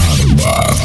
Armas.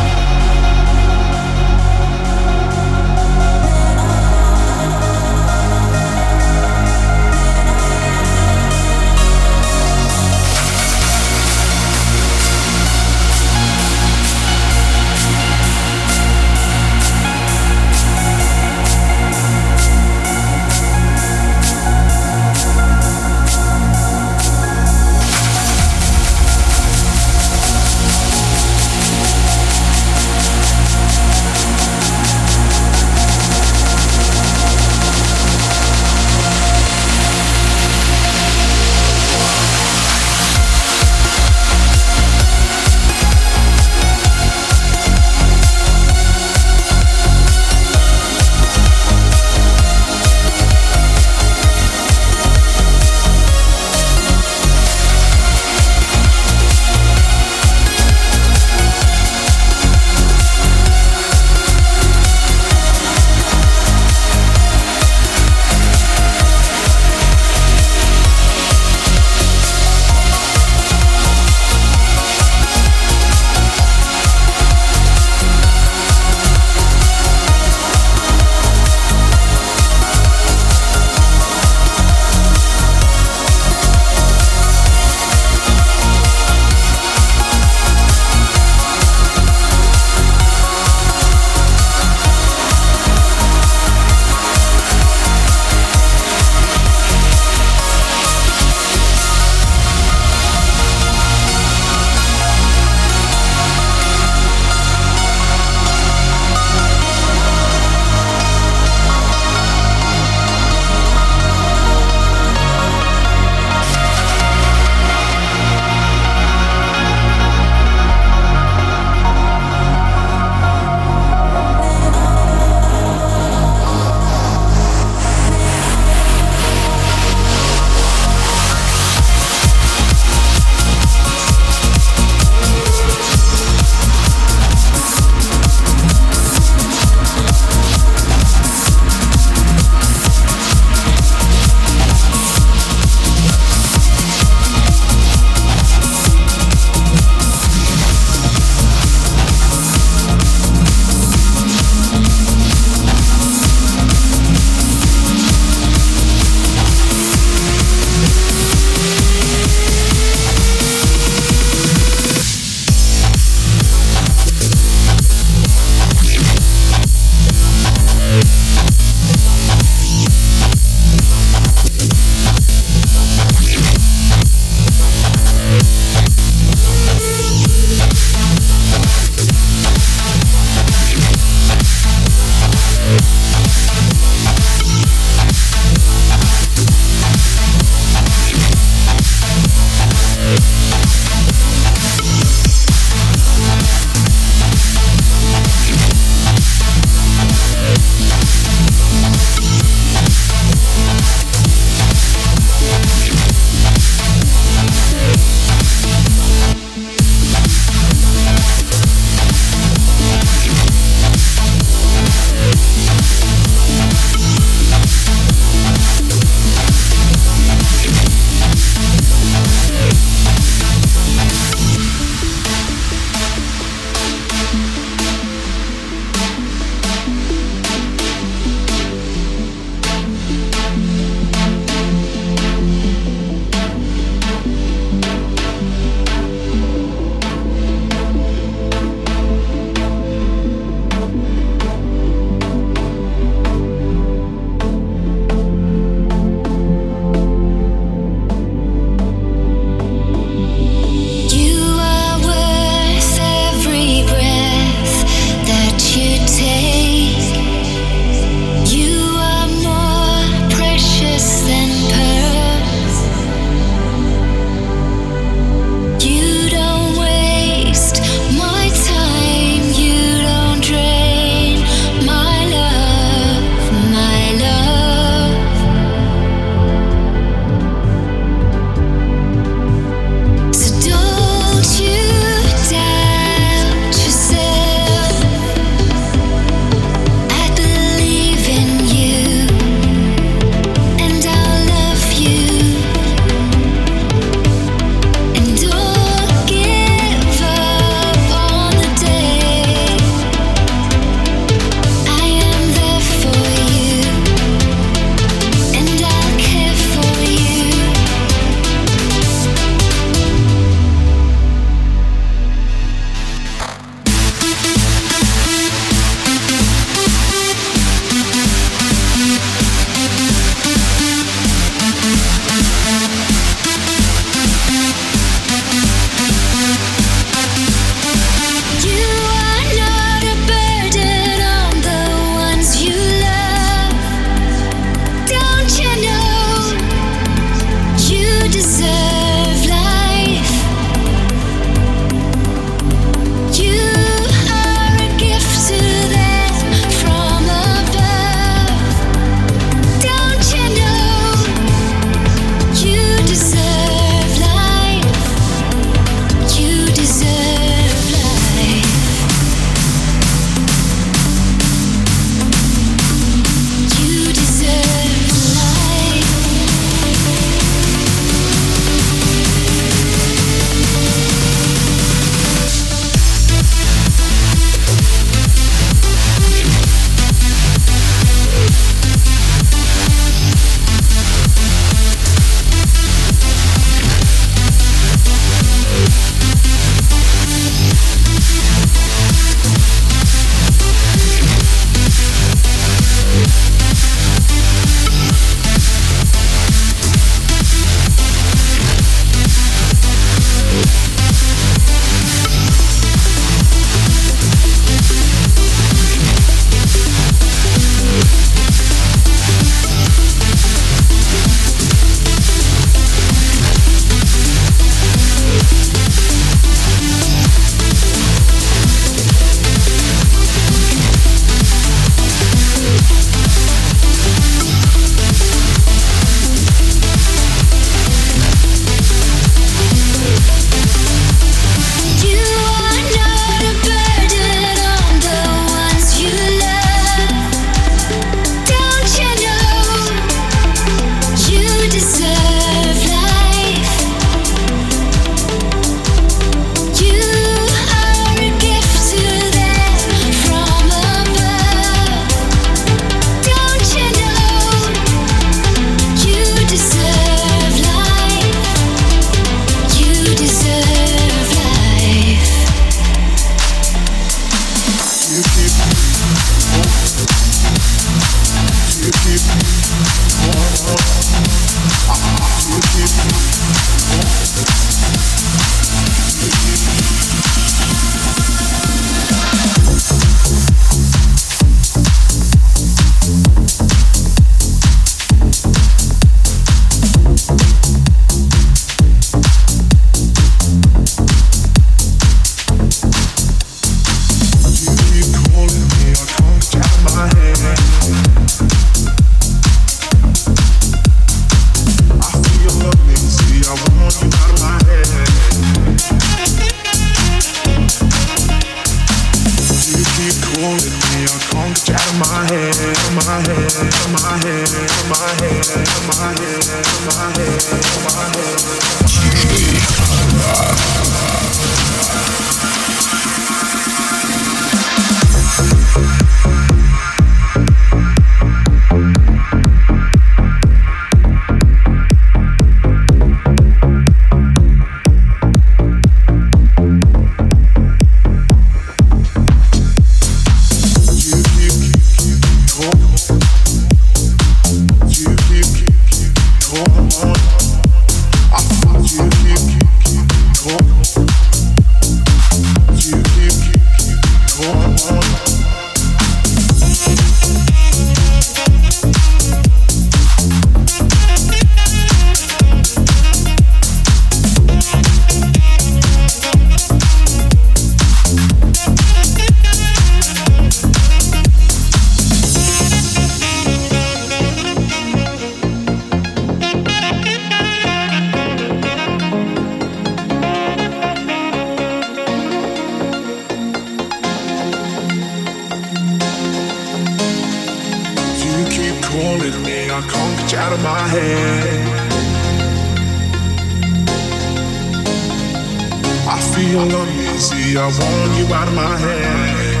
want you out of my head.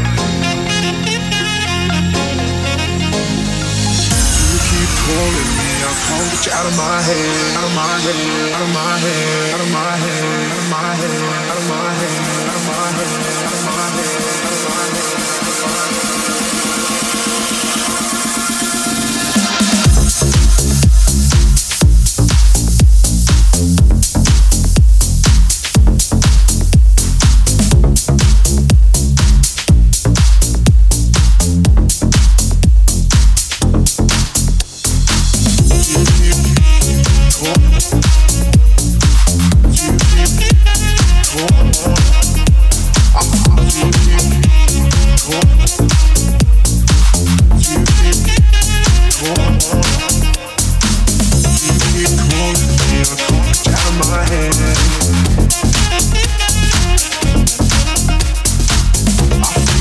You keep calling me, I can't get you out of my head, out of my head, out of my head, out of my head, out of my head, out of my head, out of my head.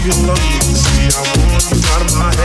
you love me. See, I want you out of my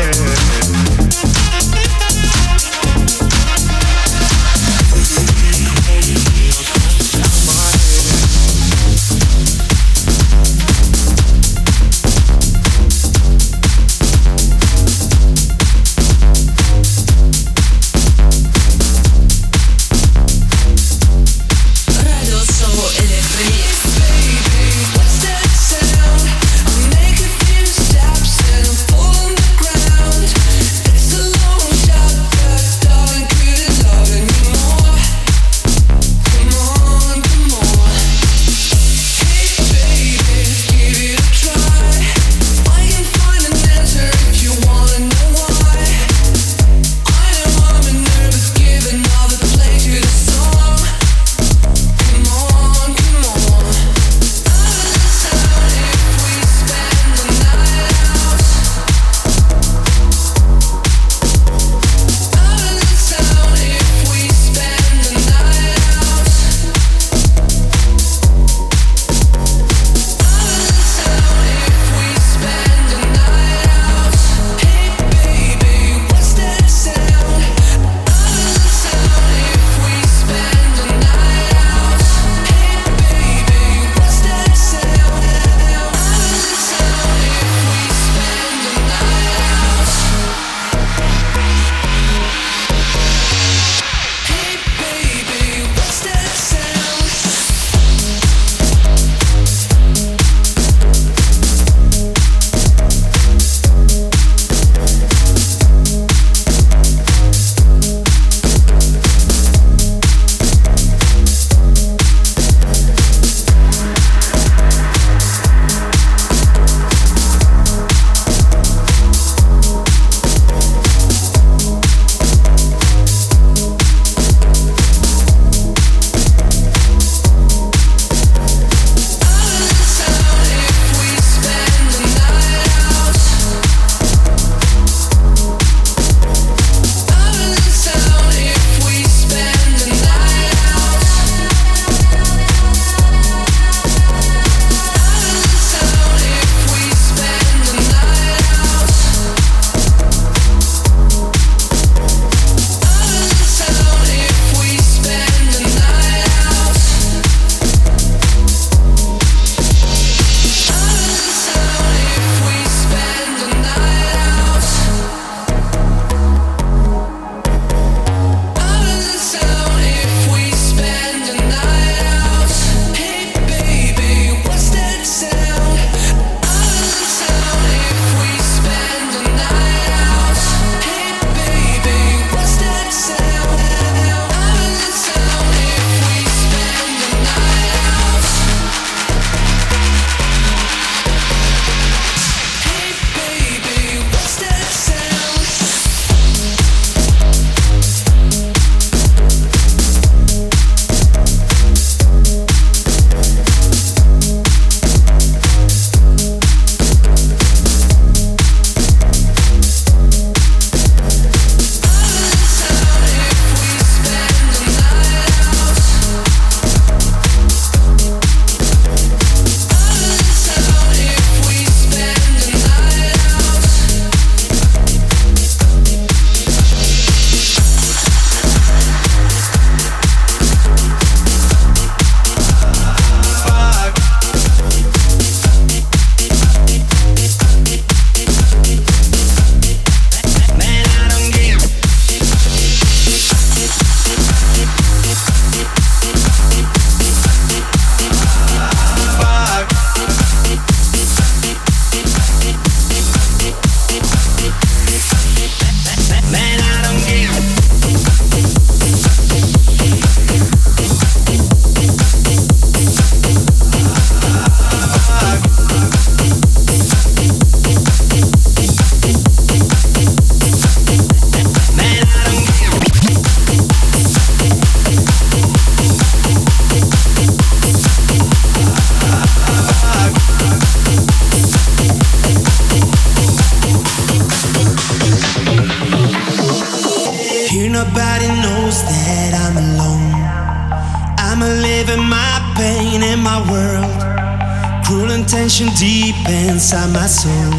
deep inside my soul.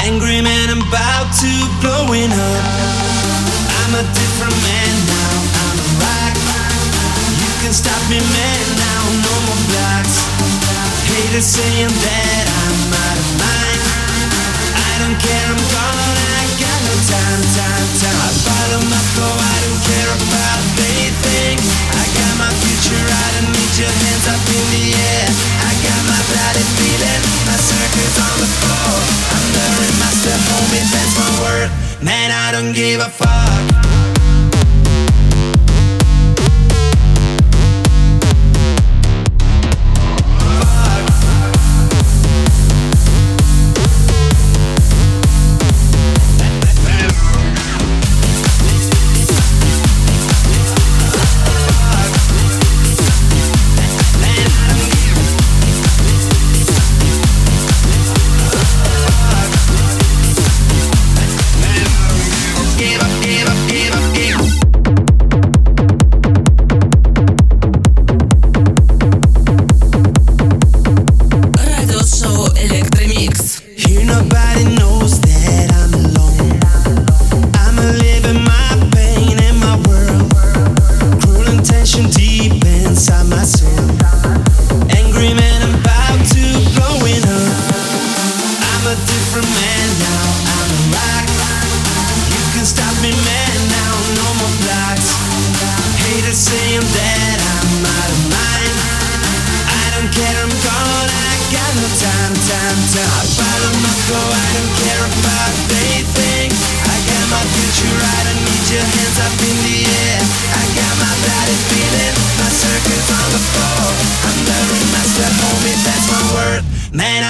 Angry man, I'm about to blowing up. I'm a different man now. I'm a rock. You can stop me, man. Now no more blocks. Haters saying that I'm out of mind. I don't care. I'm gone. I got no time, time, time. I follow my flow. I don't care about they think. My future. Don't need your hands up in the air. I got my body feeling. My circuits on the floor. I'm. That's my. Man, I don't give a fuck.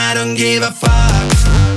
I don't give a fuck.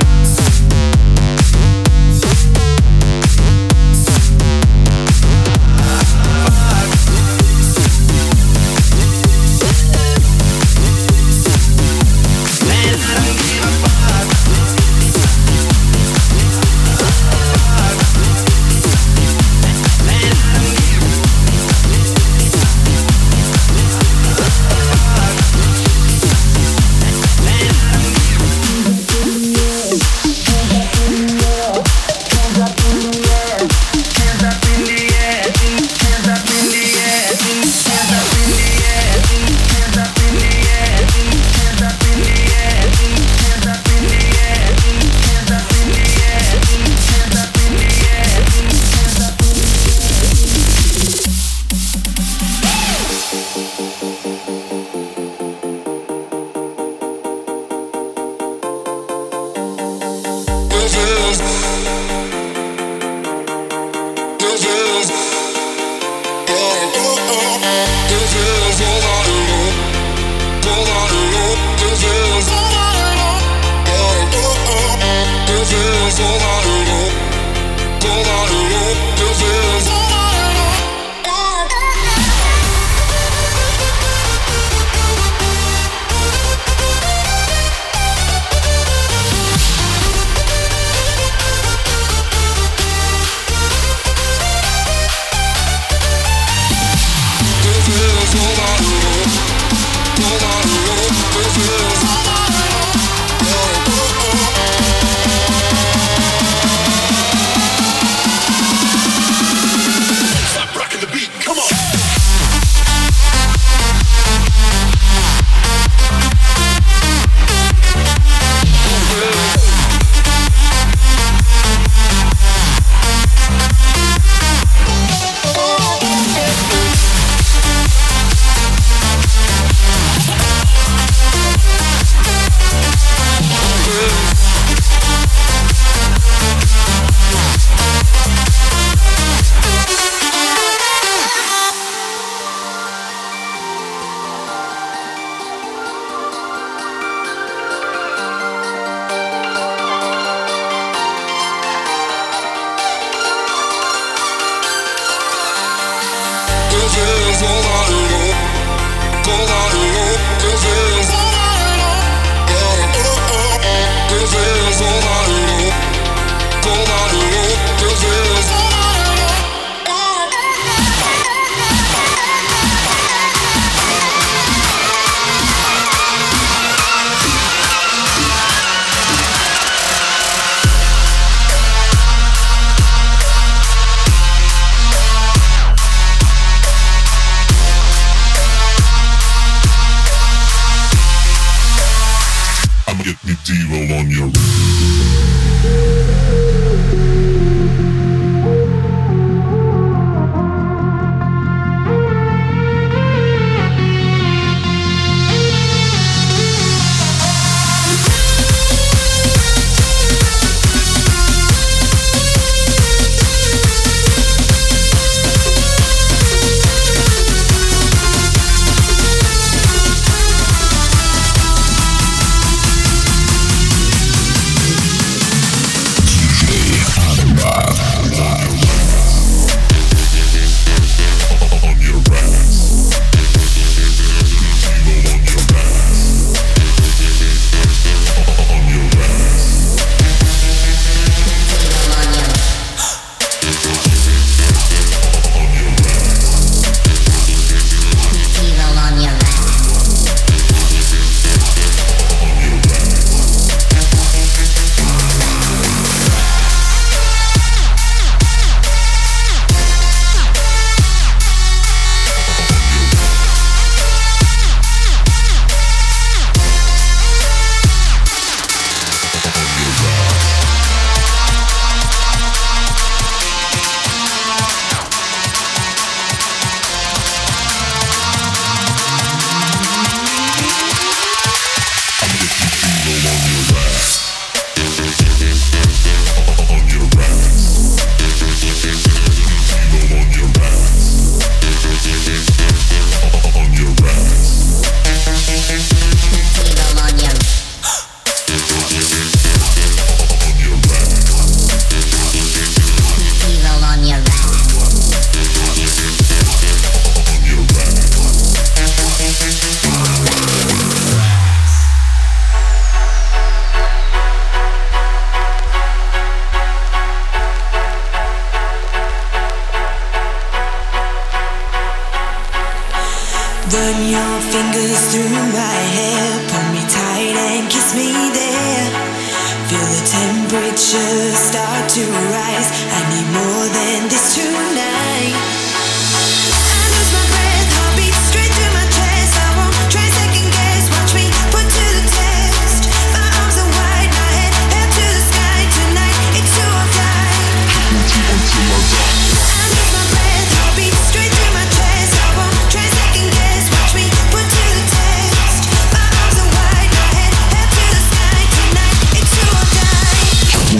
roses.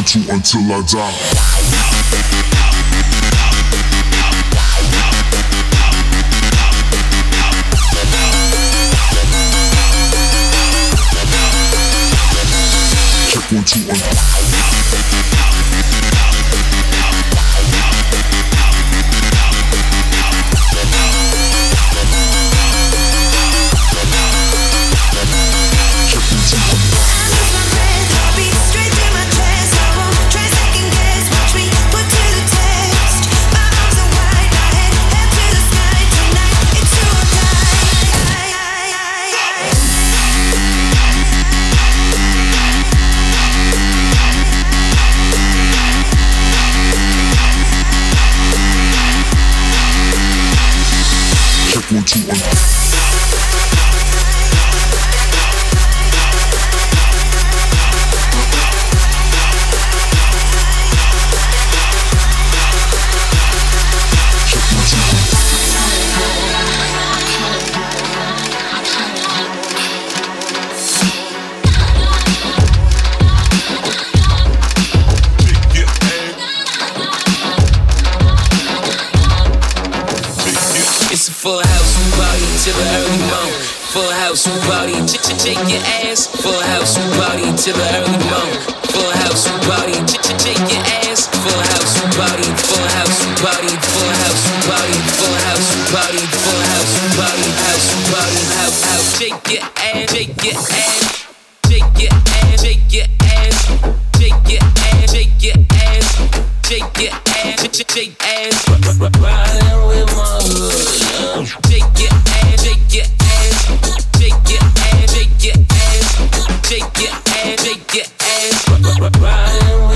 want you until I die. One, two, one. to the. shake your ass. Riding